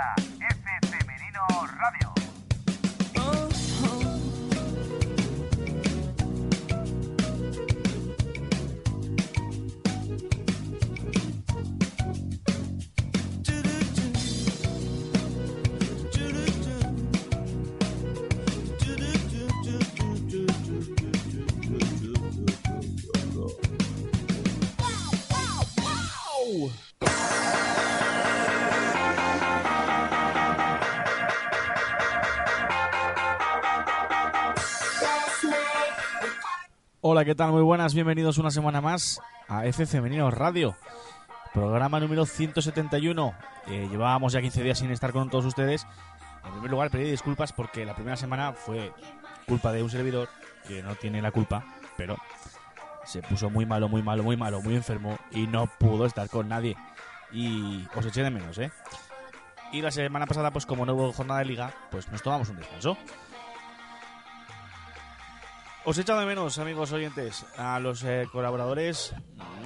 Comienza Hola, ¿qué tal? Muy buenas, bienvenidos una semana más a F Femenino Radio, programa número 171. Eh, llevábamos ya 15 días sin estar con todos ustedes. En primer lugar, pedir disculpas porque la primera semana fue culpa de un servidor que no tiene la culpa, pero se puso muy malo, muy malo, muy malo, muy enfermo y no pudo estar con nadie. Y os eché de menos, ¿eh? Y la semana pasada, pues como no hubo jornada de liga, pues nos tomamos un descanso. Os he echado de menos, amigos oyentes, a los eh, colaboradores,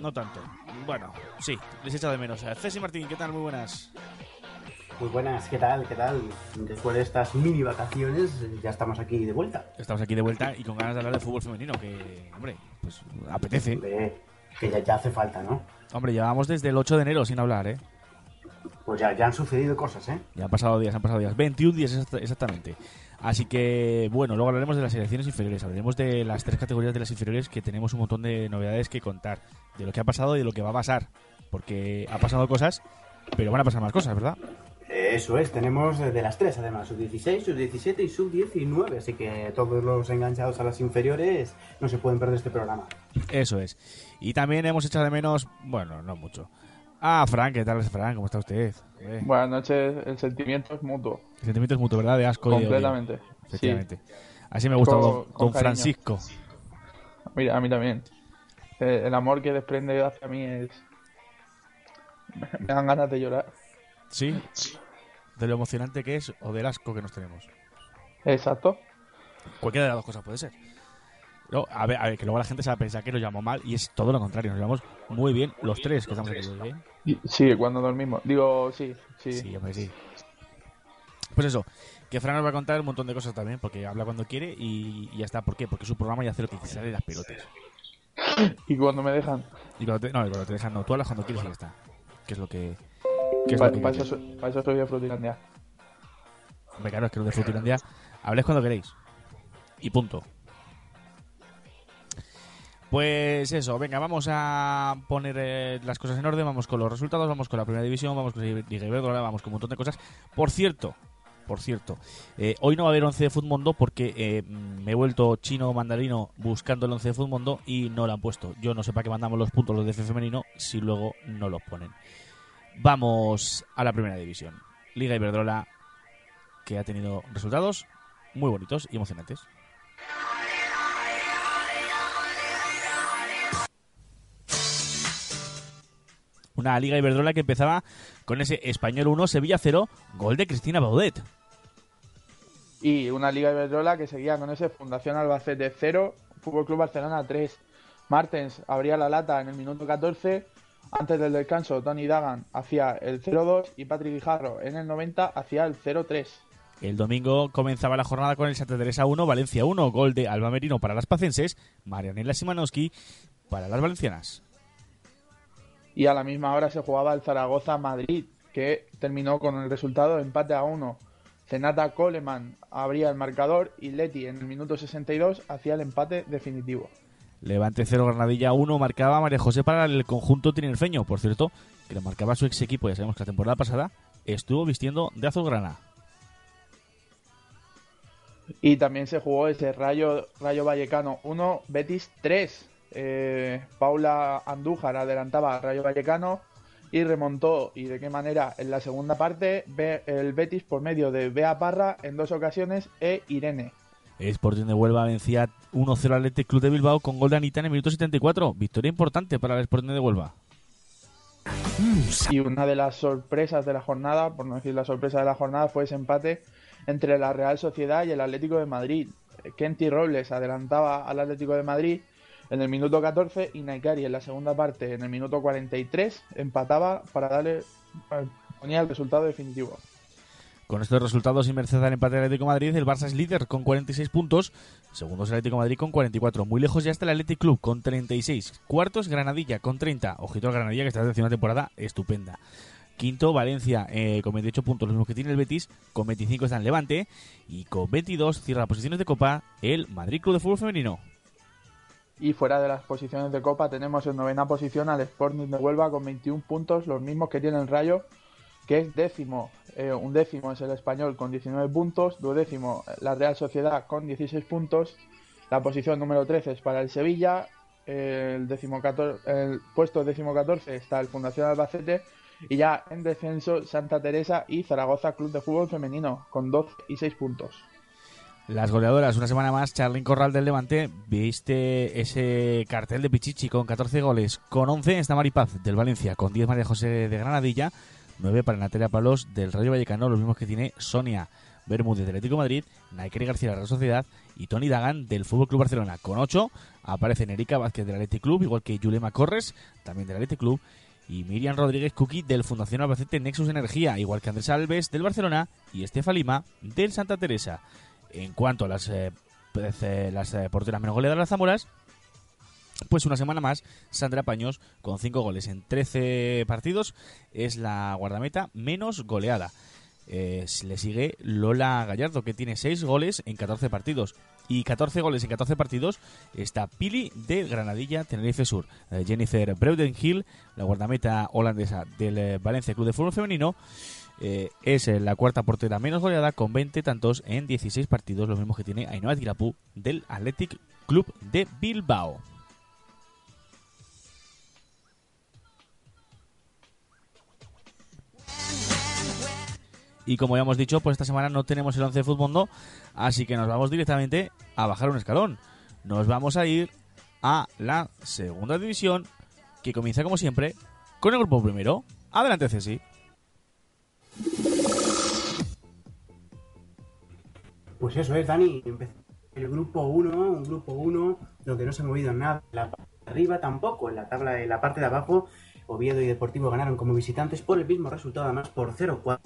no tanto. Bueno, sí, les he echado de menos. Eh, Ceci Martín, ¿qué tal? Muy buenas. Muy buenas, ¿qué tal? ¿Qué tal? Después de estas mini vacaciones, ya estamos aquí de vuelta. Estamos aquí de vuelta y con ganas de hablar de fútbol femenino, que, hombre, pues apetece. Hombre, que ya, ya hace falta, ¿no? Hombre, llevamos desde el 8 de enero sin hablar, ¿eh? Pues ya, ya han sucedido cosas, ¿eh? Ya han pasado días, han pasado días. 21 días exact- exactamente. Así que, bueno, luego hablaremos de las selecciones inferiores. Hablaremos de las tres categorías de las inferiores que tenemos un montón de novedades que contar. De lo que ha pasado y de lo que va a pasar. Porque ha pasado cosas, pero van a pasar más cosas, ¿verdad? Eso es, tenemos de las tres además, sub-16, sub-17 y sub-19, así que todos los enganchados a las inferiores no se pueden perder este programa. Eso es. Y también hemos echado de menos, bueno, no mucho. Ah, Frank, ¿qué tal, Frank? ¿Cómo está usted? Eh, Buenas noches, el sentimiento es mutuo. el sentimiento es mutuo, ¿verdad? De asco y completamente. Efectivamente. Así me gusta Con- don, con don cariño. Francisco. Sí. Mira, a mí también. Eh, El amor que desprende hacia mí es. Me dan ganas de llorar. ¿Sí? De lo emocionante que es o del asco que nos tenemos. Exacto. Cualquiera de las dos cosas puede ser. No, a, ver, a ver, que luego la gente se va a pensar que nos llamamos mal y es todo lo contrario. Nos llevamos muy bien los tres que estamos aquí. ¿eh? Sí, cuando dormimos. Digo, sí, sí. Sí, hombre, sí. Pues eso, que Fran nos va a contar un montón de cosas también, porque habla cuando quiere y, y ya está. ¿Por qué? Porque su programa ya hace lo que sale de las pelotas. Y cuando me dejan. Y cuando te, no, y cuando te dejan, no, tú hablas cuando quieres y ya está. Que es lo que. Que es Para lo que eso, soy- pa' eso soy de Frutilandia. Hombre, claro, es que los de Frutilandia habléis cuando queréis. Y punto. Pues eso, venga, vamos a poner eh, las cosas en orden, vamos con los resultados, vamos con la primera división, vamos con Liga Iberdrola, vamos con un montón de cosas. Por cierto, por cierto, eh, hoy no va a haber 11 de Futmundo porque eh, me he vuelto chino mandarino buscando el 11 de Futmundo y no lo han puesto. Yo no sé para qué mandamos los puntos los de F femenino si luego no los ponen. Vamos a la primera división. Liga Iberdrola que ha tenido resultados muy bonitos y emocionantes. Una Liga Iberdrola que empezaba con ese Español 1, Sevilla 0, gol de Cristina Baudet. Y una Liga Iberdrola que seguía con ese Fundación Albacete 0, Fútbol Club Barcelona 3. Martens abría la lata en el minuto 14. Antes del descanso, Tony Dagan hacía el 0-2 y Patrick Guijarro en el 90 hacía el 0-3. El domingo comenzaba la jornada con el Santa Teresa 1, Valencia 1, gol de Alba Merino para las pacenses, Marianela Simanowski para las valencianas. Y a la misma hora se jugaba el Zaragoza-Madrid, que terminó con el resultado empate a 1. Zenata Coleman abría el marcador y Leti en el minuto 62 hacía el empate definitivo. Levante 0, Granadilla 1, marcaba María José para el conjunto tinerfeño. Por cierto, que lo marcaba su ex equipo, ya sabemos que la temporada pasada estuvo vistiendo de azulgrana. Y también se jugó ese Rayo, Rayo Vallecano 1, Betis 3. Eh, Paula Andújar adelantaba a Rayo Vallecano y remontó, y de qué manera, en la segunda parte, el Betis por medio de Bea Parra en dos ocasiones e Irene. Sporting de Huelva vencía 1-0 al Athletic Club de Bilbao con gol de Anita en el minuto 74. Victoria importante para el Sporting de Huelva. Y una de las sorpresas de la jornada, por no decir la sorpresa de la jornada, fue ese empate entre la Real Sociedad y el Atlético de Madrid. Kenty Robles adelantaba al Atlético de Madrid en el minuto 14 y Naikari en la segunda parte, en el minuto 43, empataba para darle, eh, ponía el resultado definitivo. Con estos resultados y merced al empate del Atlético Madrid, el Barça es líder con 46 puntos, segundo es el Atlético Madrid con 44. Muy lejos ya está el Athletic Club con 36. Cuarto es Granadilla con 30. Ojito al Granadilla que está haciendo una temporada estupenda. Quinto, Valencia eh, con 28 puntos, los mismos que tiene el Betis. Con 25 está en Levante. Y con 22 cierra posiciones de Copa el Madrid Club de Fútbol Femenino. Y fuera de las posiciones de Copa tenemos en novena posición al Sporting de Huelva con 21 puntos, los mismos que tiene el Rayo, que es décimo. Eh, un décimo es el Español con 19 puntos, duodécimo la Real Sociedad con 16 puntos. La posición número 13 es para el Sevilla. El, décimo el puesto décimo 14 está el Fundación Albacete y ya en descenso Santa Teresa y Zaragoza Club de Fútbol Femenino con 12 y 6 puntos. Las goleadoras, una semana más, Charlín Corral del Levante, viste ese cartel de Pichichi con 14 goles, con 11 está Maripaz del Valencia, con 10 María José de Granadilla, 9 para Natalia Palos del Rayo Vallecano, los mismos que tiene Sonia Bermúdez del Atlético Madrid, Naikeri García de la Real Sociedad y Tony Dagan del Fútbol Club Barcelona. Con 8 aparecen Erika Vázquez del Atlético Club, igual que Yulema Corres, también del Atlético Club, y Miriam Rodríguez Cookie del Fundación Albacete Nexus Energía, igual que Andrés Alves del Barcelona y Estefa Lima del Santa Teresa. En cuanto a las, eh, pues, eh, eh, porteras menos goleadas las Zamoras, pues una semana más, Sandra Paños, con 5 goles en 13 partidos, es la guardameta menos goleada. le sigue Lola Gallardo, que tiene 6 goles en 14 partidos y 14 goles en 14 partidos está Pili de Granadilla, Tenerife Sur. Jennifer Breudenhill, la guardameta holandesa del Valencia Club de Fútbol Femenino, eh, es la cuarta portera menos goleada con 20 tantos en 16 partidos, lo mismo que tiene Ainhoa Tirapú del Athletic Club de Bilbao. Y como ya hemos dicho, pues esta semana no tenemos el 11 de fútbol, así que nos vamos directamente a bajar un escalón. Nos vamos a ir a la segunda división, que comienza como siempre con el grupo primero. Adelante, Ceci. Pues eso es, Dani. El grupo 1, un grupo 1 donde no se ha movido nada. La parte de arriba tampoco, en la tabla en la parte de abajo, Oviedo y Deportivo ganaron como visitantes por el mismo resultado, además por 0-4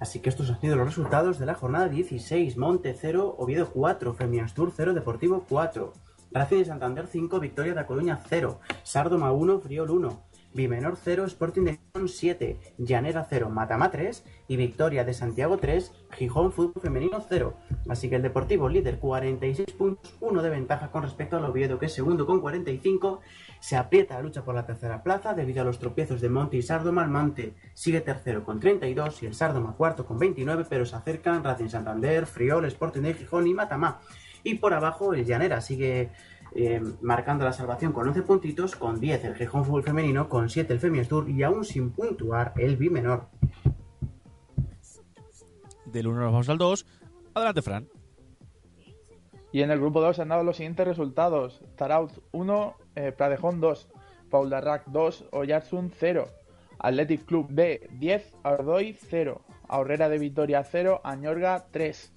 Así que estos han sido los resultados de la jornada 16. Monte 0, Oviedo 4, Tour 0, Deportivo 4. Racing de Santander 5, Victoria de Coruña 0. Sardoma 1, Friol 1. Bimenor 0, Sporting de Gijón 7, Llanera 0, Matama 3 y Victoria de Santiago 3, Gijón Fútbol Femenino 0. Así que el Deportivo líder 46 puntos, 1 de ventaja con respecto al Oviedo que es segundo con 45. Se aprieta la lucha por la tercera plaza debido a los tropiezos de Monte y Sardoma. El Monte sigue tercero con 32 y el Sardoma cuarto con 29, pero se acercan Racing Santander, Friol, Sporting de Gijón y Matamá. Y por abajo el Llanera sigue eh, marcando la salvación con 11 puntitos, con 10 el Gijón Fútbol Femenino, con 7 el Femiastur y aún sin puntuar el Bimenor. Del 1 nos vamos al 2. Adelante, Fran. Y en el grupo 2 han dado los siguientes resultados. Taraut 1, eh, Pradejón 2, Paul Darrac 2, Oyarzun 0, Athletic Club B 10, Ardoy 0, Ahorrera de Vitoria 0, Añorga 3,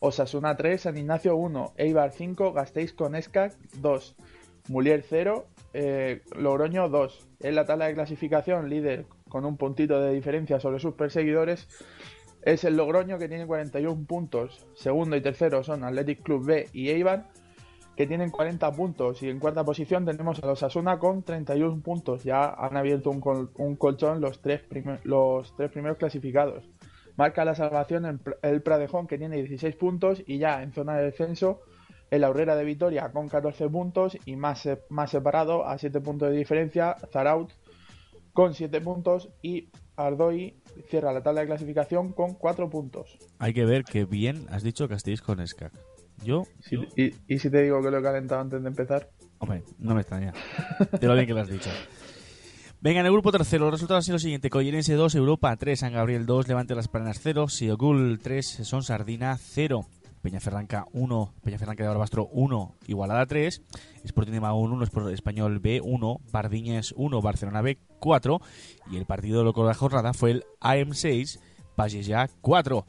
Osasuna 3, San Ignacio 1, Eibar 5, Gasteiz con Escac 2, Mulier 0, eh, Logroño 2. En la tabla de clasificación, líder con un puntito de diferencia sobre sus perseguidores, es el Logroño que tiene 41 puntos. Segundo y tercero son Athletic Club B y Eibar que tienen 40 puntos. Y en cuarta posición tenemos a los Asuna con 31 puntos. Ya han abierto un, colchón los tres primeros clasificados. Marca la salvación el Pradejón que tiene 16 puntos y ya en zona de descenso el Aurrera de Vitoria con 14 puntos y más, más separado a 7 puntos de diferencia Zaraut con 7 puntos y Ardoy cierra la tabla de clasificación con 4 puntos. Hay que ver que bien has dicho estéis con SCAC. Yo. y, si te digo que lo he calentado antes de empezar? Hombre, no me extraña. De lo bien que lo has dicho. Venga, en el grupo tercero, los resultados han sido los siguientes. Collerense 2, Europa 3, San Gabriel 2, Levante Las Planas 0, Siogul 3, Son Sardina 0, Peñaferranca 1, Peñaferranca de Barbastro 1, Igualada 3, Sporting de Mahón 1, Español B 1, Bardiñes 1, Barcelona B 4 y el partido loco de la jornada fue el AM 6, ya 4.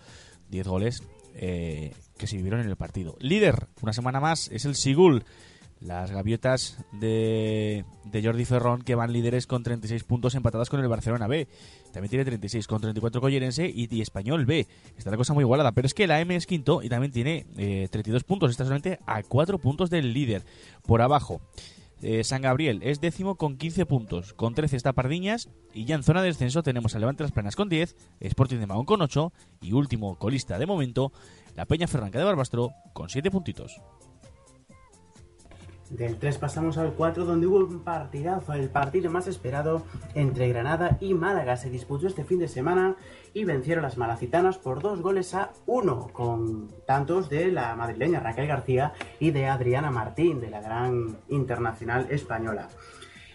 10 goles eh, que se vivieron en el partido. Líder, una semana más, es el Sigul Las gaviotas de, de Jordi Ferrón que van líderes con 36 puntos empatadas con el Barcelona B. También tiene 36 con 34 Collerense y, y Español B. Está la cosa muy igualada, pero es que la M es quinto y también tiene eh, 32 puntos. Está solamente a 4 puntos del líder. Por abajo, eh, San Gabriel es décimo con 15 puntos. Con 13 está Pardiñas. Y ya en zona de descenso tenemos a Levante Las Planas con 10, Sporting de Mahón con 8 y último colista de momento, la Peña Ferranca de Barbastro con 7 puntitos. Del 3 pasamos al 4 donde hubo un partidazo, el partido más esperado entre Granada y Málaga. Se disputó este fin de semana y vencieron las malacitanas por dos goles a uno, con tantos de la madrileña Raquel García y de Adriana Martín, de la gran internacional española.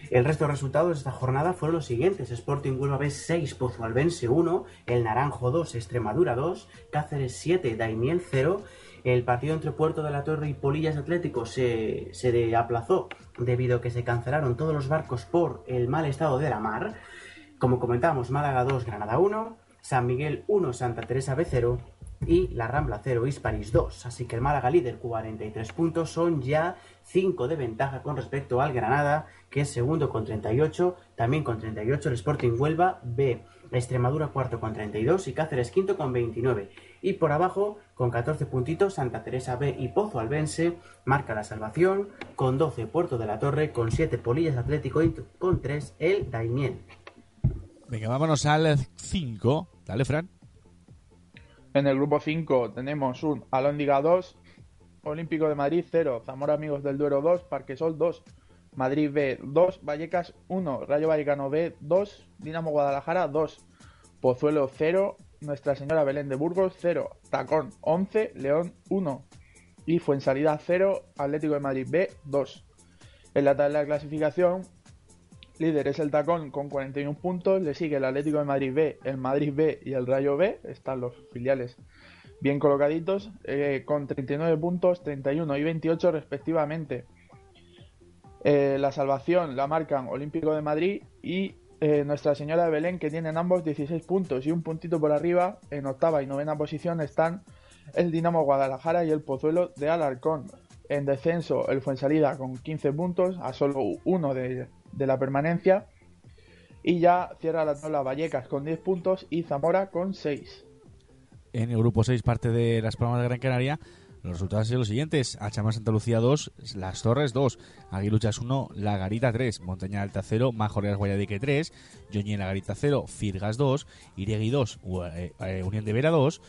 El resto de resultados de esta jornada fueron los siguientes. Sporting Huelva B 6, Pozualbense 1, El Naranjo 2, Extremadura 2, Cáceres 7, Daimiel 0. El partido entre Puerto de la Torre y Polillas Atlético se, se aplazó debido a que se cancelaron todos los barcos por el mal estado de la mar. Como comentábamos, Málaga 2, Granada 1, San Miguel 1, Santa Teresa B 0 y la Rambla 0, Hispalis 2. Así que el Málaga líder 43 puntos son ya 5 de ventaja con respecto al Granada, que es segundo con 38, también con 38 el Sporting Huelva B, Extremadura cuarto con 32 y Cáceres quinto con 29. Y por abajo, con 14 puntitos, Santa Teresa B y Pozo Albense marca la salvación, con 12 Puerto de la Torre, con 7 Polillas Atlético y con 3 el Daimiel. Venga, vámonos al 5. Dale, Fran. En el grupo 5 tenemos un Alóndiga 2, Olímpico de Madrid 0, Zamora Amigos del Duero 2, Parquesol 2, Madrid B 2, Vallecas 1, Rayo Vallecano B 2, Dinamo Guadalajara 2, Pozuelo 0, Nuestra Señora Belén de Burgos 0, Tacón 11, León 1 y Fuensalida 0, Atlético de Madrid B 2. En la tabla de clasificación, líder es el Tacón con 41 puntos, le sigue el Atlético de Madrid B, el Madrid B y el Rayo B, están los filiales bien colocaditos, eh, con 39 puntos, 31 y 28 respectivamente. Eh, la salvación la marcan Olímpico de Madrid y eh, Nuestra Señora de Belén, que tienen ambos 16 puntos y un puntito por arriba, en octava y novena posición están el Dinamo Guadalajara y el Pozuelo de Alarcón. En descenso, el Fuensalida con 15 puntos, a solo uno de, la permanencia. Y ya cierra la tabla Vallecas con 10 puntos y Zamora con 6. En el grupo 6, parte de las Palmas de Gran Canaria, los resultados han sido los siguientes: Achamar Santa Lucía 2, Las Torres 2, Aguiluchas 1, La Garita 3, Montaña Alta 0, Majoreas Guayadique 3, Yoñi La Garita 0, Firgas 2, Iregui 2, eh, eh, Unión de Vera 2,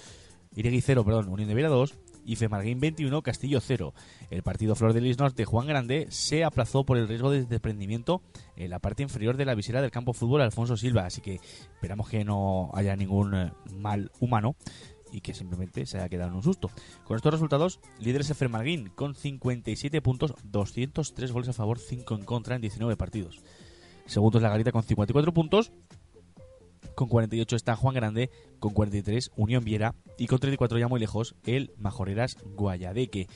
Iregui 0, perdón, Unión de Vera 2, y Femarguín 21, Castillo 0. El partido Flor de Lis Norte Juan Grande se aplazó por el riesgo de desprendimiento en la parte inferior de la visera del campo fútbol Alfonso Silva, así que esperamos que no haya ningún eh, mal humano y que simplemente se haya quedado en un susto. Con estos resultados, líder es el Femarguín con 57 puntos, 203 goles a favor, 5 en contra en 19 partidos. Segundo es la Garita con 54 puntos. Con 48 está Juan Grande, con 43 Unión Viera y con 34 ya muy lejos el Majoreras Guayadeque.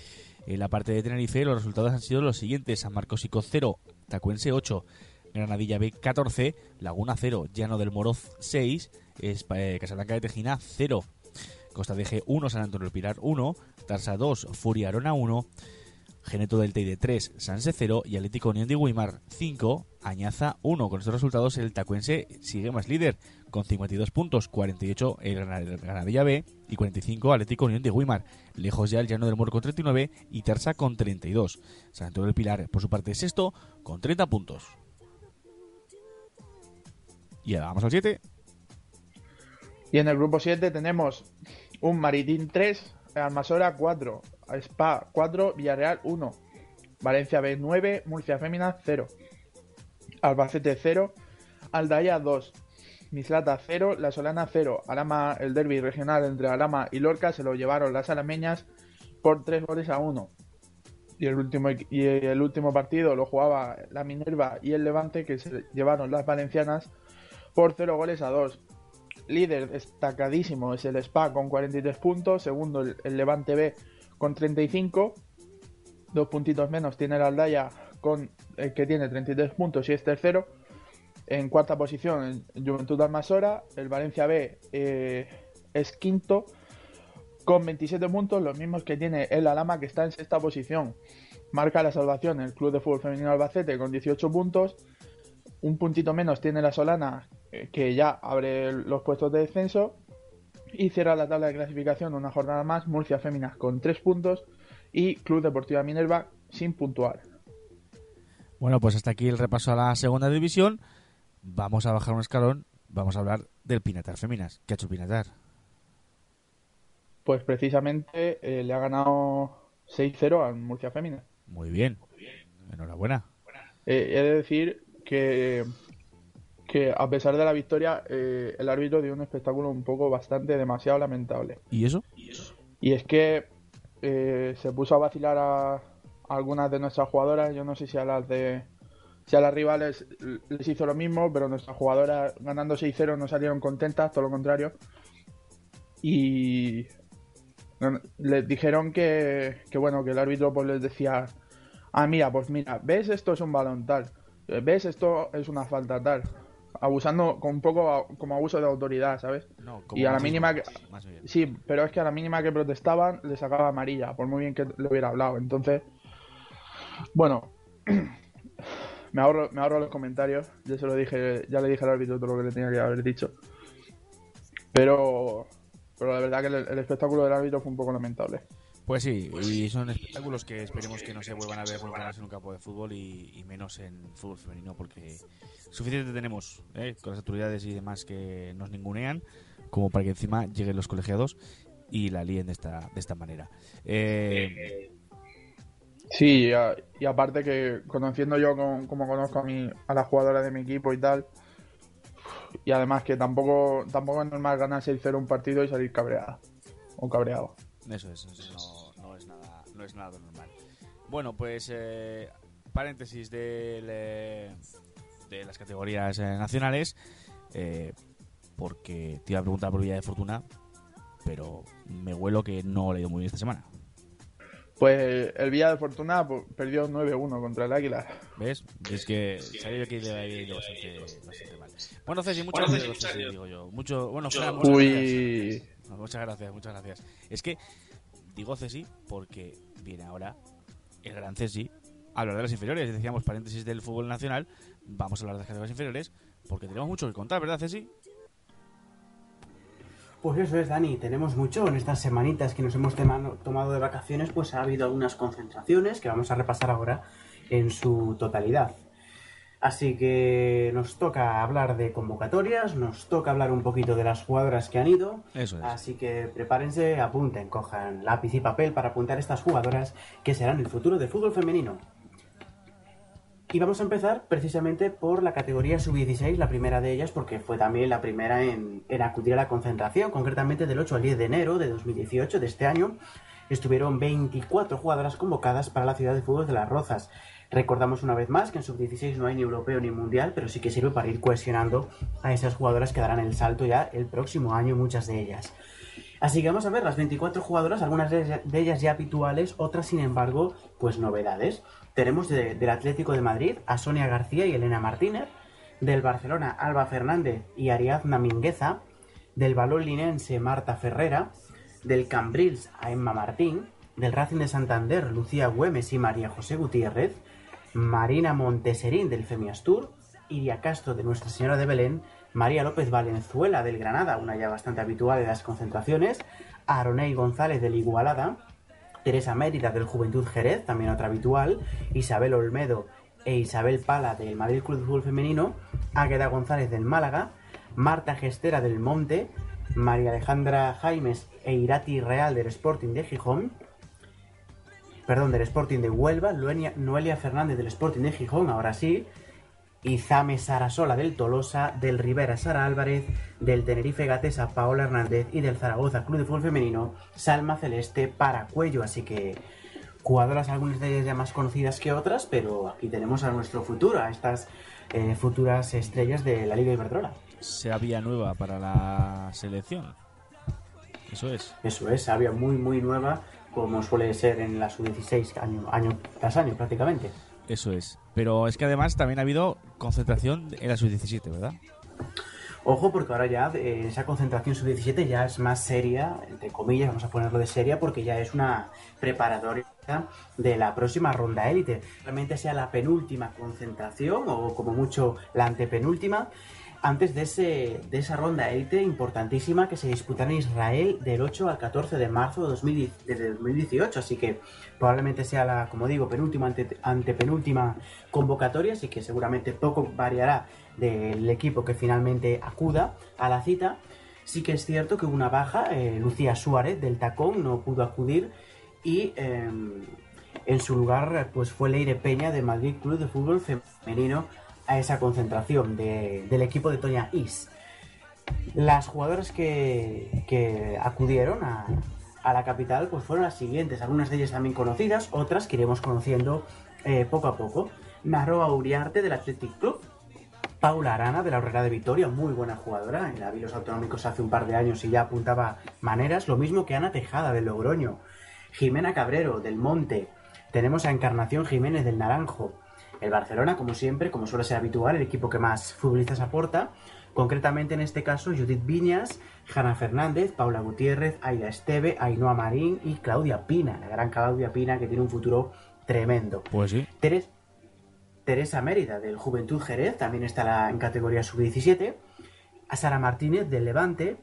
En la parte de Tenerife los resultados han sido los siguientes: San Marcos Ico 0, Tacuense 8, Granadilla B 14, Laguna 0, Llano del Moroz 6, eh, Casablanca de Tejina 0, Costa de G 1, San Antonio del Pilar 1, Tarsa 2, Furia Arona 1, Geneto del Teide 3, Sanse 0 y Atlético Unión de Guimar 5, Añaza 1. Con estos resultados el Tacuense sigue más líder con 52 puntos, 48 el Granadilla B y 45 Atlético Unión de Guimar. Lejos ya el Llano del Moro con 39 y Tarsa con 32. San Antonio del Pilar por su parte sexto con 30 puntos. Y ahora vamos al 7. Y en el grupo 7 tenemos un Maritín 3, Almasora 4, Spa 4, Villarreal 1, Valencia B 9, Murcia Fémina 0, Albacete 0, Aldaya 2, Mislata 0, La Solana 0, Alama, el derby regional entre Alama y Lorca se lo llevaron las alameñas por 3 goles a 1. Y el, último, y el último partido lo jugaba la Minerva y el Levante que se llevaron las valencianas por 0 goles a 2 líder destacadísimo es el Spa con 43 puntos, segundo el, Levante B con 35, dos puntitos menos tiene el Aldaya con eh, que tiene 33 puntos y es tercero. En cuarta posición en Juventud Almasora, el Valencia B eh, es quinto con 27 puntos, los mismos que tiene el Alama que está en sexta posición. marca la salvación el Club de Fútbol Femenino Albacete con 18 puntos. Un puntito menos tiene la Solana, que ya abre los puestos de descenso. Y cierra la tabla de clasificación una jornada más, Murcia Féminas con 3 puntos y Club Deportiva Minerva sin puntuar. Bueno, pues hasta aquí el repaso a la segunda división. Vamos a bajar un escalón. Vamos a hablar del Pinatar Féminas. ¿Qué ha hecho Pinatar? Pues precisamente eh, le ha ganado 6-0 al Murcia Féminas. Muy bien. Enhorabuena. Eh, he de decir que, que a pesar de la victoria, eh, el árbitro dio un espectáculo un poco bastante demasiado lamentable. ¿Y eso? Y es que eh, se puso a vacilar a, a algunas de nuestras jugadoras. Yo no sé si a las de si a las rivales les hizo lo mismo, pero nuestras jugadoras ganando 6-0 no salieron contentas, todo lo contrario. Y les dijeron que, que, bueno, que el árbitro pues les decía, ah, mira, pues mira, ves esto es un balón tal, ves esto es una falta tal, abusando con un poco como abuso de autoridad, ¿sabes? No, y a la mínima que, Más bien. sí, pero es que a la mínima que protestaban le sacaba amarilla, por muy bien que le hubiera hablado. Entonces, bueno, me ahorro, me ahorro los comentarios. Ya se lo dije, ya le dije al árbitro todo lo que le tenía que haber dicho. Pero, pero la verdad que el, el espectáculo del árbitro fue un poco lamentable. Pues sí, y son espectáculos que esperemos que no se vuelvan a ver nunca más en un campo de fútbol y, y menos en fútbol femenino porque suficiente tenemos ¿eh? con las autoridades y demás que nos ningunean como para que encima lleguen los colegiados y la líen de esta, de esta manera. Eh, Sí, y, a- y aparte que conociendo yo con- como conozco a, mi, a las jugadoras de mi equipo y tal, y además que tampoco, tampoco es normal ganar 6-0 un partido y salir cabreada o cabreado. Eso es, eso no, no es nada, no es nada normal. Bueno, pues eh, paréntesis del, eh, de las categorías eh, nacionales, eh, porque te iba a preguntar por Villa de Fortuna, pero me huelo que no le ha ido muy bien esta semana. Pues el Villa de Fortuna pues, perdió 9-1 contra el Águila. ¿Ves? Es que sabía que le había ido bastante, bastante mal. Bueno, Ceci, muchas gracias, Ceci, digo yo. Mucho, bueno, gracias. Uy, Muchas gracias, muchas gracias. Es que digo Ceci porque viene ahora el gran Ceci a hablar de las inferiores. Decíamos paréntesis del fútbol nacional. Vamos a hablar de las inferiores porque tenemos mucho que contar, ¿verdad, Ceci? Pues eso es, Dani, tenemos mucho. En estas semanitas que nos hemos tomado de vacaciones, pues ha habido algunas concentraciones que vamos a repasar ahora en su totalidad. Así que nos toca hablar de convocatorias, nos toca hablar un poquito de las jugadoras que han ido. Eso es. Así que prepárense, apunten, cojan lápiz y papel para apuntar estas jugadoras que serán el futuro del fútbol femenino. Y vamos a empezar precisamente por la categoría sub-16, la primera de ellas, porque fue también la primera en, en acudir a la concentración, concretamente del 8 al 10 de enero de 2018, de este año. Estuvieron 24 jugadoras convocadas para la ciudad de fútbol de Las Rozas. Recordamos una vez más que en sub-16 no hay ni europeo ni mundial, pero sí que sirve para ir cohesionando a esas jugadoras que darán el salto ya el próximo año, muchas de ellas. Así que vamos a ver las 24 jugadoras, algunas de ellas- ya habituales, otras sin embargo, pues novedades. Tenemos de- del Atlético de Madrid a Sonia García y Elena Martínez, del Barcelona Alba Fernández y Ariadna Mingueza, del Balón Linense Marta Ferrera, del Cambrils a Emma Martín, del Racing de Santander Lucía Güemes y María José Gutiérrez, Marina Monteserín del Femiastur, Iria Castro de Nuestra Señora de Belén, María López Valenzuela del Granada, una ya bastante habitual de las concentraciones, Aronei González del Igualada, Teresa Mérida del Juventud Jerez, también otra habitual, Isabel Olmedo e Isabel Pala del Madrid Club de Fútbol Femenino, Águeda González del Málaga, Marta Gestera del Monte, María Alejandra Jaimes e Irati Real del Sporting de Gijón, perdón, del Sporting de Huelva, Luenia- Noelia Fernández del Sporting de Gijón, ahora sí, Izame Sarasola del Tolosa, del Rivera Sara Álvarez, del Tenerife Gatesa Paola Hernández y del Zaragoza Club de Fútbol Femenino Salma Celeste para Cuello. Así que jugadoras algunas de ellas ya más conocidas que otras, pero aquí tenemos a nuestro futuro, a estas eh, futuras estrellas de la Liga Iberdrola. Se había nueva para la selección. Eso es. Eso es, había muy muy nueva, como suele ser en la sub-16 año, año tras año prácticamente. Eso es. Pero es que además también ha habido concentración en la sub-17, ¿verdad? Ojo, porque ahora ya eh, esa concentración sub-17 ya es más seria, entre comillas, vamos a ponerlo de seria, porque ya es una preparatoria de la próxima ronda élite. Realmente sea la penúltima concentración, o como mucho la antepenúltima, antes de, ese, de esa ronda élite importantísima que se disputará en Israel del 8 al 14 de marzo de, 2018. Así que probablemente sea la, como digo, penúltima, ante, antepenúltima convocatoria, así que seguramente poco variará del equipo que finalmente acuda a la cita. Sí que es cierto que una baja, eh, Lucía Suárez del Tacón no pudo acudir y em, en su lugar pues fue Leire Peña de Madrid Club de Fútbol Femenino a esa concentración del equipo de Toña Is. Las jugadoras que, que acudieron a, a, la capital pues fueron las siguientes, algunas de ellas también conocidas, otras que iremos conociendo eh, poco a poco. Naroa Uriarte del Athletic Club, Paula Arana de la Horrera de Vitoria, muy buena jugadora. En la vi los autonómicos hace un par de años y ya apuntaba maneras. Lo mismo que Ana Tejada del Logroño. Jimena Cabrero del Monte. Tenemos a Encarnación Jiménez del Naranjo. El Barcelona, como siempre, como suele ser habitual, el equipo que más futbolistas aporta. Concretamente en este caso, Judith Viñas, Jana Fernández, Paula Gutiérrez, Aida Esteve, Ainhoa Marín y Claudia Pina, la gran Claudia Pina que tiene un futuro tremendo. Pues sí. Teresa Mérida del Juventud Jerez, también está en categoría sub-17. A Sara Martínez del Levante,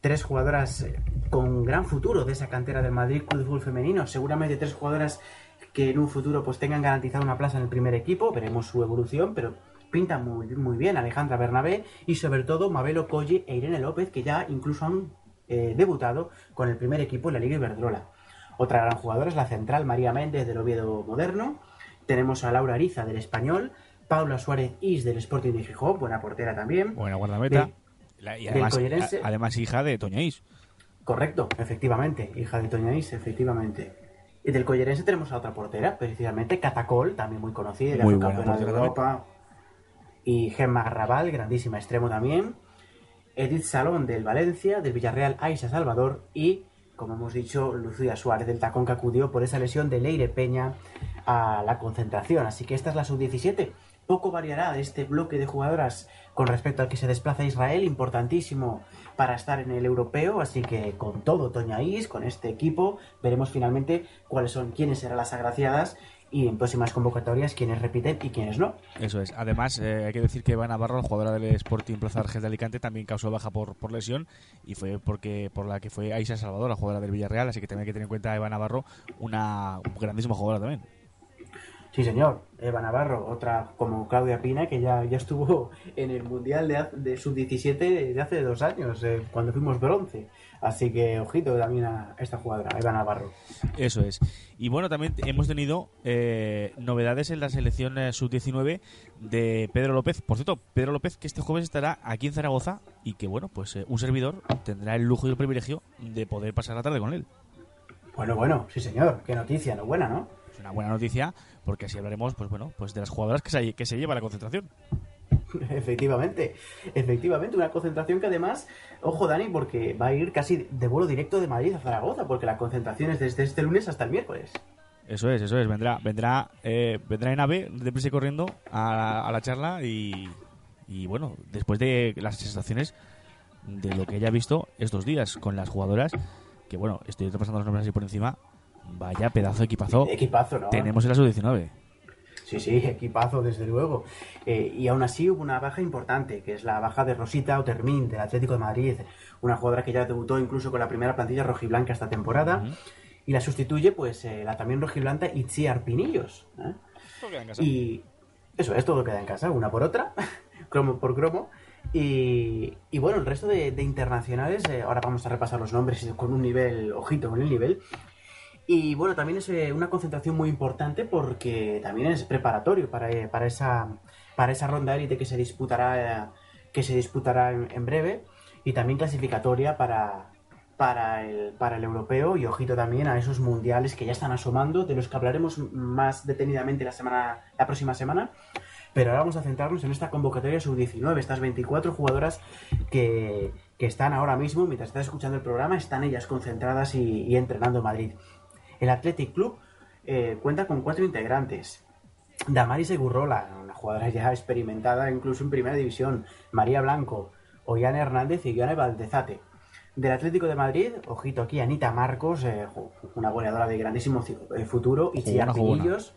tres jugadoras eh, con gran futuro de esa cantera del Madrid Club de Fútbol Femenino. Seguramente tres jugadoras que en un futuro pues tengan garantizada una plaza en el primer equipo. Veremos su evolución, pero pinta muy, muy bien Alejandra Bernabé y sobre todo Mabelo Colle e Irene López, que ya incluso han eh, debutado con el primer equipo en la Liga Iberdrola. Otra gran jugadora es la central María Méndez del Oviedo Moderno tenemos a Laura Ariza del Español, Paula Suárez Is del Sporting de Gijón, buena portera también. Buena guardameta. y además, además, hija de Toña Is. Correcto, efectivamente, hija de Toña Is, efectivamente. Y del Collerense tenemos a otra portera, precisamente Catacol, también muy conocida, muy campeona de Europa. Y Gemma Garrabal, grandísima extremo también. Edith Salón del Valencia, del Villarreal Aisa Salvador y como hemos dicho, Lucía Suárez del Tacón que acudió por esa lesión de Leire Peña a la concentración. Así que esta es la sub-17. Poco variará este bloque de jugadoras con respecto al que se desplaza Israel, importantísimo para estar en el europeo, así que con todo Toña Is, con este equipo, veremos finalmente cuáles son, quiénes serán las agraciadas y en próximas convocatorias quienes repiten y quienes no. Eso es. Además, eh, hay que decir que Eva Navarro, jugadora del Sporting Plaza Argel de Alicante, también causó baja por, por lesión y fue porque por la que fue Aisa Salvador, la jugadora del Villarreal, así que también hay que tener en cuenta a Eva Navarro, una grandísima jugadora también. Sí, señor. Eva Navarro, otra como Claudia Pina, que ya, ya estuvo en el Mundial de, de Sub-17 de hace dos años, eh, cuando fuimos bronce. Así que ojito también a esta jugadora, Eva Navarro. Eso es. Y bueno, también hemos tenido eh, novedades en la selección eh, sub-19 de Pedro López. Por cierto, Pedro López que este jueves estará aquí en Zaragoza y que bueno, pues eh, un servidor tendrá el lujo y el privilegio de poder pasar la tarde con él. Bueno, bueno, sí señor. Qué noticia, no buena, ¿no? Es una buena noticia porque así hablaremos, pues bueno, pues de las jugadoras que se, que se lleva a la concentración. Efectivamente, efectivamente, una concentración que además, ojo Dani, porque va a ir casi de vuelo directo de Madrid a Zaragoza, porque la concentración es desde este lunes hasta el miércoles. Eso es, eso es, vendrá, vendrá, eh, vendrá en AVE, deprisa corriendo a, la charla y, y bueno, después de las sensaciones de lo que haya visto estos días con las jugadoras, que bueno, estoy repasando los nombres así por encima, vaya pedazo de equipazo. Equipazo, ¿no? Tenemos en la sub-19. Sí, sí, equipazo, desde luego. Eh, y aún así hubo una baja importante, que es la baja de Rosita Otermin, del Atlético de Madrid, una jugadora que ya debutó incluso con la primera plantilla rojiblanca esta temporada. Y la sustituye, pues, eh, la también rojiblanca Itziar Pinillos. ¿eh? queda en casa. Y eso es, todo queda en casa, una por otra, cromo por cromo. Y, y, bueno, el resto de, de internacionales, ahora vamos a repasar los nombres con un nivel, ojito con el nivel, y bueno, también es eh, una concentración muy importante porque también es preparatorio para, eh, para, esa, para esa ronda élite que se disputará, eh, que se disputará en, breve y también clasificatoria para, para, el, para el europeo y ojito también a esos mundiales que ya están asomando, de los que hablaremos más detenidamente la, semana, la próxima semana. Pero ahora vamos a centrarnos en esta convocatoria sub-19, estas 24 jugadoras que, que, están ahora mismo, mientras estás escuchando el programa, están ellas concentradas y, y entrenando en Madrid. El Athletic Club eh, cuenta con cuatro integrantes. Damaris Egurrola, una jugadora ya experimentada incluso en primera división. María Blanco, Ollán Hernández y Guiane Valdezate. Del Atlético de Madrid, ojito aquí, Anita Marcos, eh, una goleadora de grandísimo eh, futuro, y Chiar Pinillos,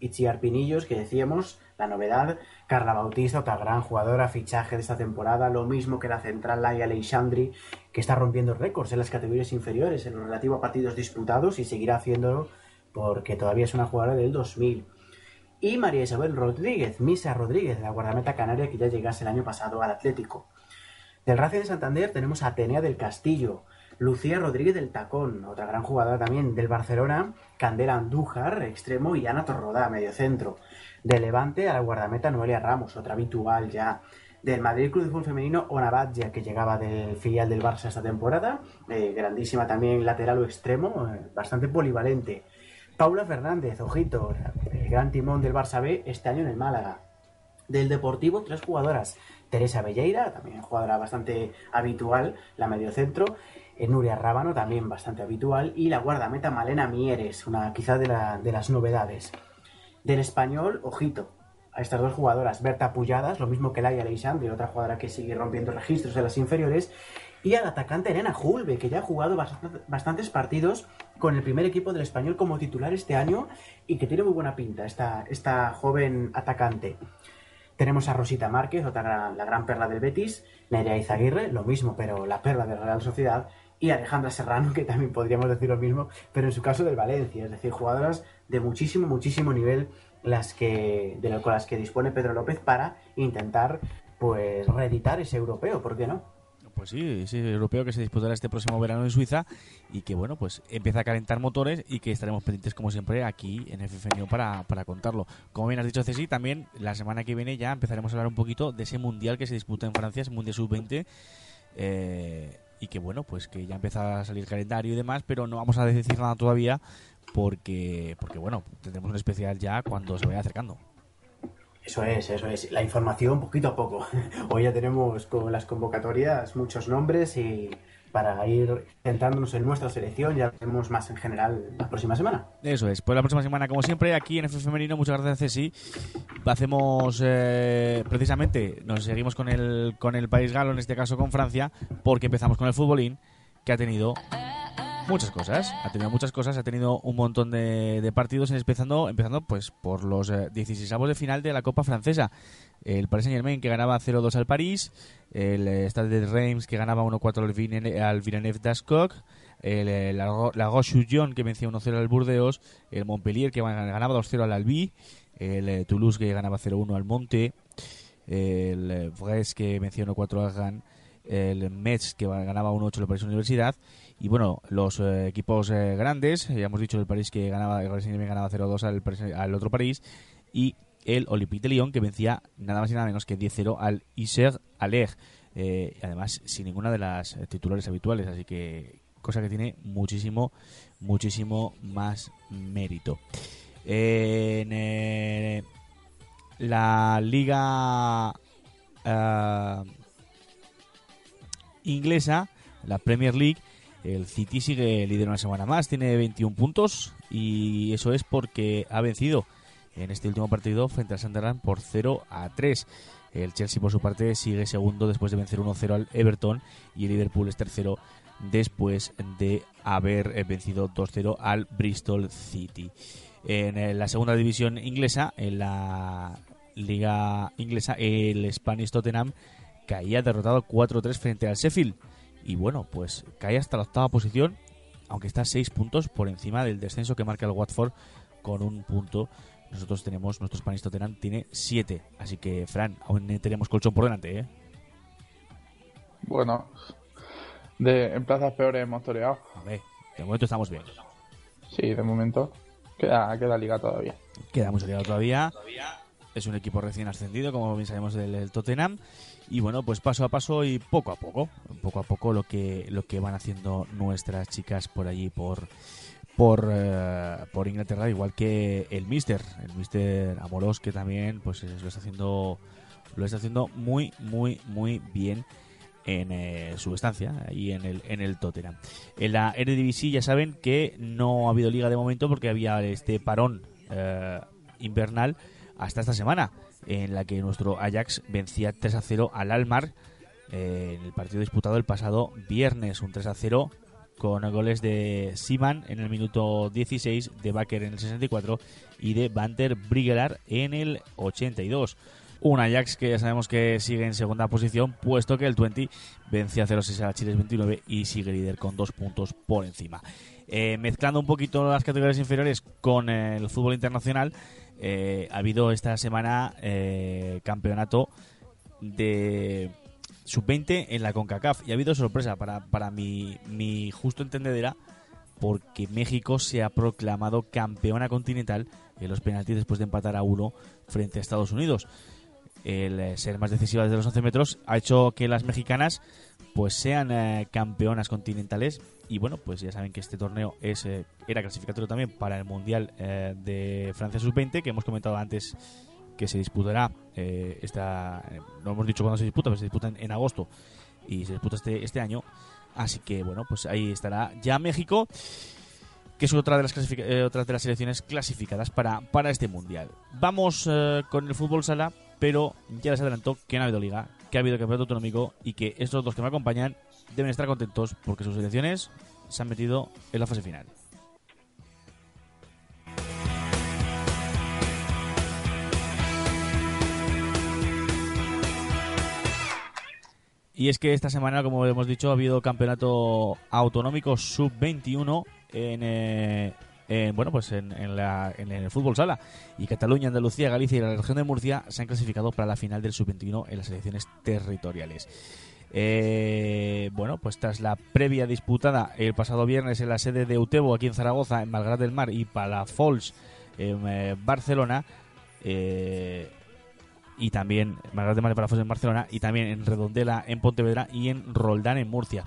y Chiar Pinillos, que decíamos, la novedad, Carla Bautista, otra gran jugadora, fichaje de esta temporada, lo mismo que la central Laia Alexandri, que está rompiendo récords en las categorías inferiores en lo relativo a partidos disputados y seguirá haciéndolo porque todavía es una jugadora del 2000. Y María Isabel Rodríguez, Misa Rodríguez, la guardameta canaria que ya llegase el año pasado al Atlético. Del Racing de Santander tenemos a Atenea del Castillo, Lucía Rodríguez del Tacón, otra gran jugadora también del Barcelona, Candela Andújar, extremo, y Ana Torrodá, medio centro. De Levante a la guardameta Noelia Ramos, otra habitual ya. Del Madrid Club de Fútbol Femenino, Ona ya que llegaba del filial del Barça esta temporada. Eh, grandísima también lateral o extremo, eh, bastante polivalente. Paula Fernández, ojito, el gran timón del Barça B este año en el Málaga. Del Deportivo, tres jugadoras. Teresa Belleira, también jugadora bastante habitual, la mediocentro. Eh, Nuria Rábano, también bastante habitual. Y la guardameta Malena Mieres, una quizá de, las novedades. Del español, ojito, a estas dos jugadoras, Berta Pulladas, lo mismo que Laia Alexandre, otra jugadora que sigue rompiendo registros en las inferiores, y al atacante Elena Hulbe, que ya ha jugado bastantes partidos con el primer equipo del español como titular este año y que tiene muy buena pinta esta, esta joven atacante. Tenemos a Rosita Márquez, otra la gran perla del Betis, Nerea Izaguirre, lo mismo, pero la perla de Real Sociedad, y Alejandra Serrano, que también podríamos decir lo mismo, pero en su caso del Valencia, es decir, jugadoras de muchísimo, muchísimo nivel las que, de con las que dispone Pedro López para intentar pues reeditar ese europeo, ¿por qué no? Pues sí, sí, europeo que se disputará este próximo verano en Suiza y que bueno, pues empieza a calentar motores y que estaremos pendientes como siempre aquí en FFNO para, para contarlo. Como bien has dicho Ceci, también la semana que viene ya empezaremos a hablar un poquito de ese mundial que se disputa en Francia, ese mundial sub-20 eh, y que bueno, pues que ya empieza a salir calendario y demás, pero no vamos a decir nada todavía porque porque bueno, tendremos un especial ya cuando se vaya acercando. Eso es, eso es. La información poquito a poco. Hoy ya tenemos con las convocatorias muchos nombres y para ir centrándonos en nuestra selección ya tenemos más en general la próxima semana. Eso es. Pues la próxima semana, como siempre, aquí en F Femenino, muchas gracias Ceci. Hacemos eh, precisamente, nos seguimos con el, con el país galo, en este caso con Francia, porque empezamos con el futbolín que ha tenido muchas cosas. Ha tenido muchas cosas, ha tenido un montón de, partidos, empezando, empezando pues por los 16 eh, de final de la Copa Francesa. El Paris Saint Germain que ganaba 0-2 al París, el eh, Stade de Reims que ganaba 1-4 al, Villeneuve d'Ascq, el, eh, la, la Roche-Joujon que vencía 1-0 al Burdeos, el Montpellier que ganaba 2-0 al Albi, el Toulouse que ganaba 0-1 al Monte, el Brest que vencía 1-4 al Rennes, el Metz que ganaba 1-8 al Paris Universidad y bueno, los eh, equipos eh, grandes, ya hemos dicho el París que ganaba, el ganaba 0-2 al, al, otro París y el Olympique de Lyon que vencía nada más y nada menos que 10-0 al Isère Aller. Eh, además, sin ninguna de las titulares habituales, así que cosa que tiene muchísimo, muchísimo más mérito. en la liga inglesa, la Premier League, el City sigue líder una semana más, tiene 21 puntos y eso es porque ha vencido en este último partido frente al Sunderland por 0 a 3. El Chelsea por su parte sigue segundo después de vencer 1-0 al Everton y el Liverpool es tercero después de haber eh, vencido 2-0 al Bristol City. En eh, la segunda división inglesa, en la liga inglesa, el Spanish Tottenham caía derrotado 4-3 frente al Sheffield y bueno, pues cae hasta la octava posición, aunque está seis puntos por encima del descenso que marca el Watford con un punto. Nosotros tenemos, nuestro Spanish Tottenham tiene siete, así que Fran, aún tenemos colchón por delante, ¿eh? Bueno, de, en plazas peores hemos toreado. A ver, de momento estamos bien. Sí, de momento. Queda, queda liga todavía. Queda mucha liga todavía. Es un equipo recién ascendido, como bien sabemos del Tottenham. Y bueno pues paso a paso y poco a poco poco a poco lo que lo que van haciendo nuestras chicas por allí por por, eh, por Inglaterra igual que el Mister el Mister Amoros que también pues lo está haciendo lo está haciendo muy muy muy bien en eh, su estancia ahí en el en el Tottenham. En la Eredivisie ya saben que no ha habido liga de momento porque había este parón eh, invernal hasta esta semana en la que nuestro Ajax vencía 3 a 0 al Almar eh, en el partido disputado el pasado viernes, un 3 a 0 con goles de Siman en el minuto 16, de Baker en el 64 y de Banter Brigelar en el 82. Un Ajax que ya sabemos que sigue en segunda posición, puesto que el 20 vence a 0-6 a Chiles 29 y sigue líder con dos puntos por encima. Eh, mezclando un poquito las categorías inferiores con el fútbol internacional, eh, ha habido esta semana eh, campeonato de sub-20 en la CONCACAF y ha habido sorpresa para, para mi, mi justo entendedera porque México se ha proclamado campeona continental en los penaltis después de empatar a uno frente a Estados Unidos el eh, ser más decisiva desde los 11 metros ha hecho que las mexicanas pues sean eh, campeonas continentales. Y bueno pues ya saben que este torneo es eh, era clasificatorio también para el mundial de Francia sub-20 que hemos comentado antes que se disputará esta no hemos dicho cuándo se disputa pero se disputa en, agosto. Y se disputa este este año. Así que bueno pues ahí estará ya México que es otra de las otras de las selecciones clasificadas para, para este mundial. Vamos con el fútbol sala pero ya les adelantó que no ha habido liga, que ha habido campeonato autonómico y que estos dos que me acompañan deben estar contentos porque sus selecciones se han metido en la fase final. Y es que esta semana, como hemos dicho, ha habido campeonato autonómico sub-21 en, eh, bueno, pues en, el fútbol sala. Y Cataluña, Andalucía, Galicia y la región de Murcia se han clasificado para la final del sub-21 en las elecciones territoriales. Eh, bueno, pues tras la previa disputada el pasado viernes en la sede de Utebo, aquí en Zaragoza, en Malgrat del Mar y Palafols, en eh, Barcelona, eh, y también Malgrat del Mar y Palafols en Barcelona, y también en Redondela, en Pontevedra y en Roldán, en Murcia.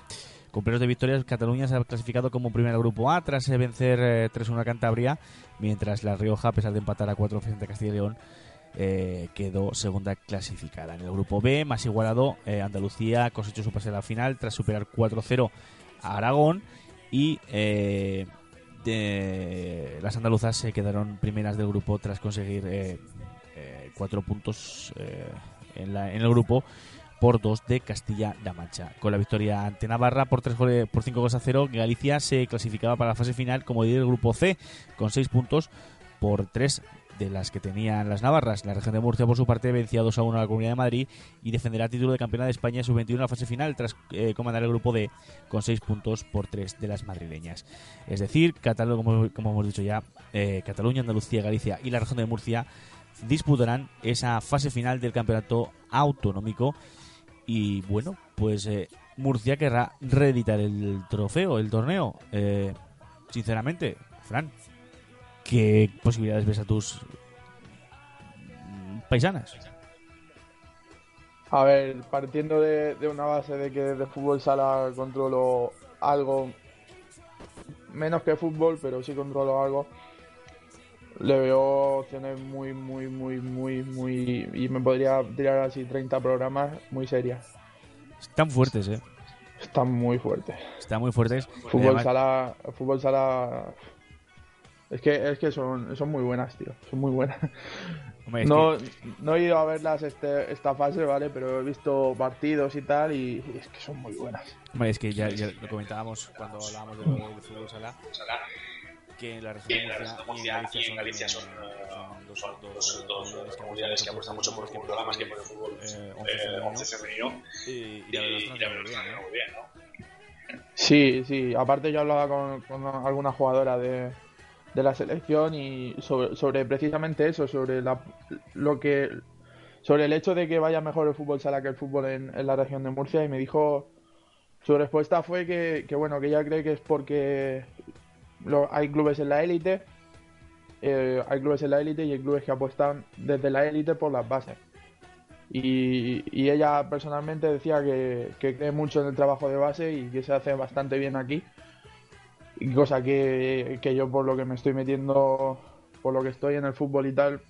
Con plenos de victorias, Cataluña se ha clasificado como primer grupo A tras vencer 3-1 eh, a Cantabria, mientras La Rioja, a pesar de empatar a 4 frente a Castilla y León, eh, quedó segunda clasificada. En el grupo B, más igualado, eh, Andalucía cosechó su pase a la final tras superar 4-0 a Aragón y las andaluzas se quedaron primeras del grupo tras conseguir cuatro puntos en, en el grupo por 2 de Castilla-La Mancha. Con la victoria ante Navarra por, 3 por 5 goles a 0, Galicia se clasificaba para la fase final como líder del grupo C con 6 puntos por 3 de las que tenían las Navarras. La región de Murcia, por su parte, vencía 2 a 1 a la Comunidad de Madrid y defenderá el título de campeona de España sub-21 en la fase final tras eh, comandar el grupo D con 6 puntos por 3 de las madrileñas. Es decir, Cataluña, como, hemos dicho ya, eh, Cataluña, Andalucía, Galicia y la región de Murcia disputarán esa fase final del campeonato autonómico y bueno, pues eh, Murcia querrá reeditar el trofeo, el torneo. Eh, sinceramente, Fran, ¿qué posibilidades ves a tus paisanas? A ver, partiendo de, una base de que de fútbol sala controlo algo, menos que fútbol, pero sí controlo algo, le veo opciones muy, muy, muy, muy, muy. Y me podría tirar así 30 programas muy serias. Están fuertes, ¿eh? Están muy fuertes. Están muy fuertes. Fútbol sala. Fútbol sala. Es que, es que son, son muy buenas, tío. Son muy buenas. no, no he ido a verlas este, esta fase, ¿vale? Pero he visto partidos y tal y, es que son muy buenas. Hombre, es que ya, lo comentábamos cuando hablábamos de, de fútbol sala que en la región de Murcia y en Galicia son, dos, comunidades que apuestan mucho por el fútbol, más que por el fútbol 11 femenino. Y, la verdad está muy bien, ¿no? Sí, sí. Aparte yo hablaba con, con alguna jugadora de, de la selección y sobre, sobre precisamente eso, sobre la, lo que sobre el hecho de que vaya mejor el fútbol sala que el fútbol en, en la región de Murcia y me dijo su respuesta fue que, que, bueno que ella cree que es porque hay clubes en la élite, eh, hay clubes en la élite y hay clubes que apuestan desde la élite por las bases. Y, ella personalmente decía que, cree mucho en el trabajo de base y que se hace bastante bien aquí. Cosa que, yo por lo que me estoy metiendo, por lo que estoy en el fútbol y tal,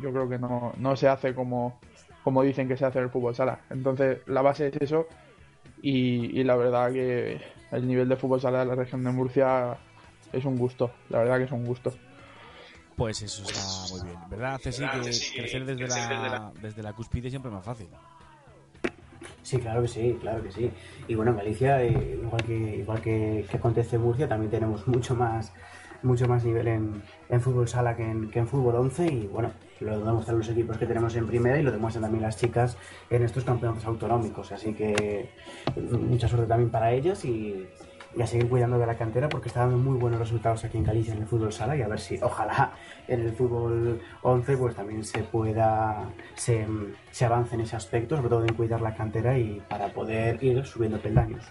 yo creo que no, no se hace como, como dicen que se hace en el fútbol sala. Entonces la base es eso y, y la verdad que el nivel de fútbol sala de la región de Murcia es un gusto, la verdad que es un gusto. Pues eso está muy bien, ¿verdad, Ceci? Que crecer desde la, desde la cúspide siempre es más fácil. Sí, claro que sí, claro que sí. Y bueno, en Galicia, eh, igual que igual que, que acontece en Murcia, también tenemos mucho más mucho más nivel en, en fútbol sala que en, que en fútbol 11 y bueno, lo demuestran los equipos que tenemos en primera y lo demuestran también las chicas en estos campeonatos autonómicos. Así que mucha suerte también para ellas y, y a seguir cuidando de la cantera porque está dando muy buenos resultados aquí en Galicia en el fútbol sala y a ver si ojalá en el fútbol 11 pues también se pueda se, se avance en ese aspecto sobre todo en cuidar la cantera y para poder ir subiendo peldaños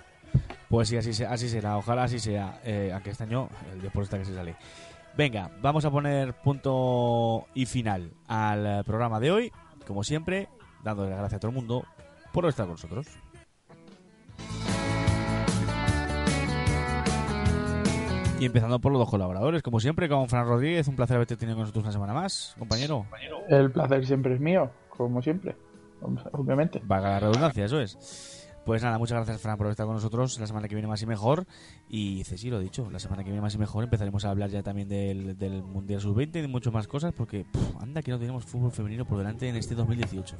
Pues sí, así, se- así será. Ojalá así sea. Eh, aunque este año el deporte que se sale. Venga, vamos a poner punto y final al programa de hoy. Como siempre, dándole las gracias a todo el mundo por estar con nosotros. Y empezando por los dos colaboradores, como siempre, con Fran Rodríguez, un placer haberte tenido con nosotros una semana más, compañero. El placer siempre es mío, como siempre, obviamente. Vaga la redundancia, eso es. Pues nada, muchas gracias, Fran, por estar con nosotros. La semana que viene más y mejor. Y Ceci, lo dicho, la semana que viene más y mejor empezaremos a hablar ya también del, del Mundial Sub-20 y de muchas más cosas, porque pff, anda que no tenemos fútbol femenino por delante en este 2018.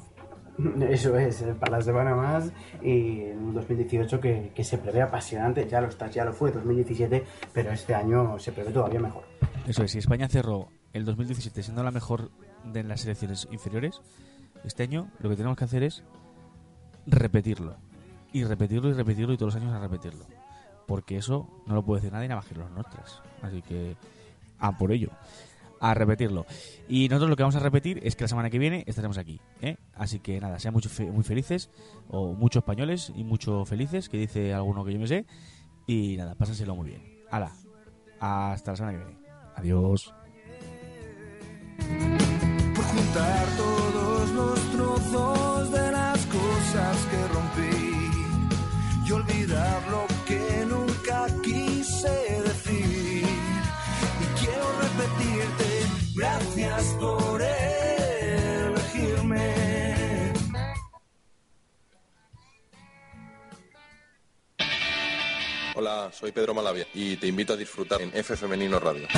Eso es, eh, para la semana más y un 2018 que, que se prevé apasionante, ya lo está, ya lo fue 2017, pero este año se prevé todavía mejor. Eso es, si España cerró el 2017 siendo la mejor de las selecciones inferiores, este año lo que tenemos que hacer es repetirlo. Y repetirlo y repetirlo y todos los años a repetirlo. Porque eso no lo puede decir nadie nada más que los nuestros. Así que a por ello. A repetirlo. Y nosotros lo que vamos a repetir es que la semana que viene estaremos aquí. ¿eh? Así que nada, sean muy felices. O muchos españoles y mucho felices, que dice alguno que yo me sé. Y nada, pásenselo muy bien. Hala. Hasta la semana que viene. Adiós. por juntar todos los trozos de las cosas que rompí y olvidar gracias por elegirme. Hola, soy Pedro Malavia y te invito a disfrutar en F Femenino Radio.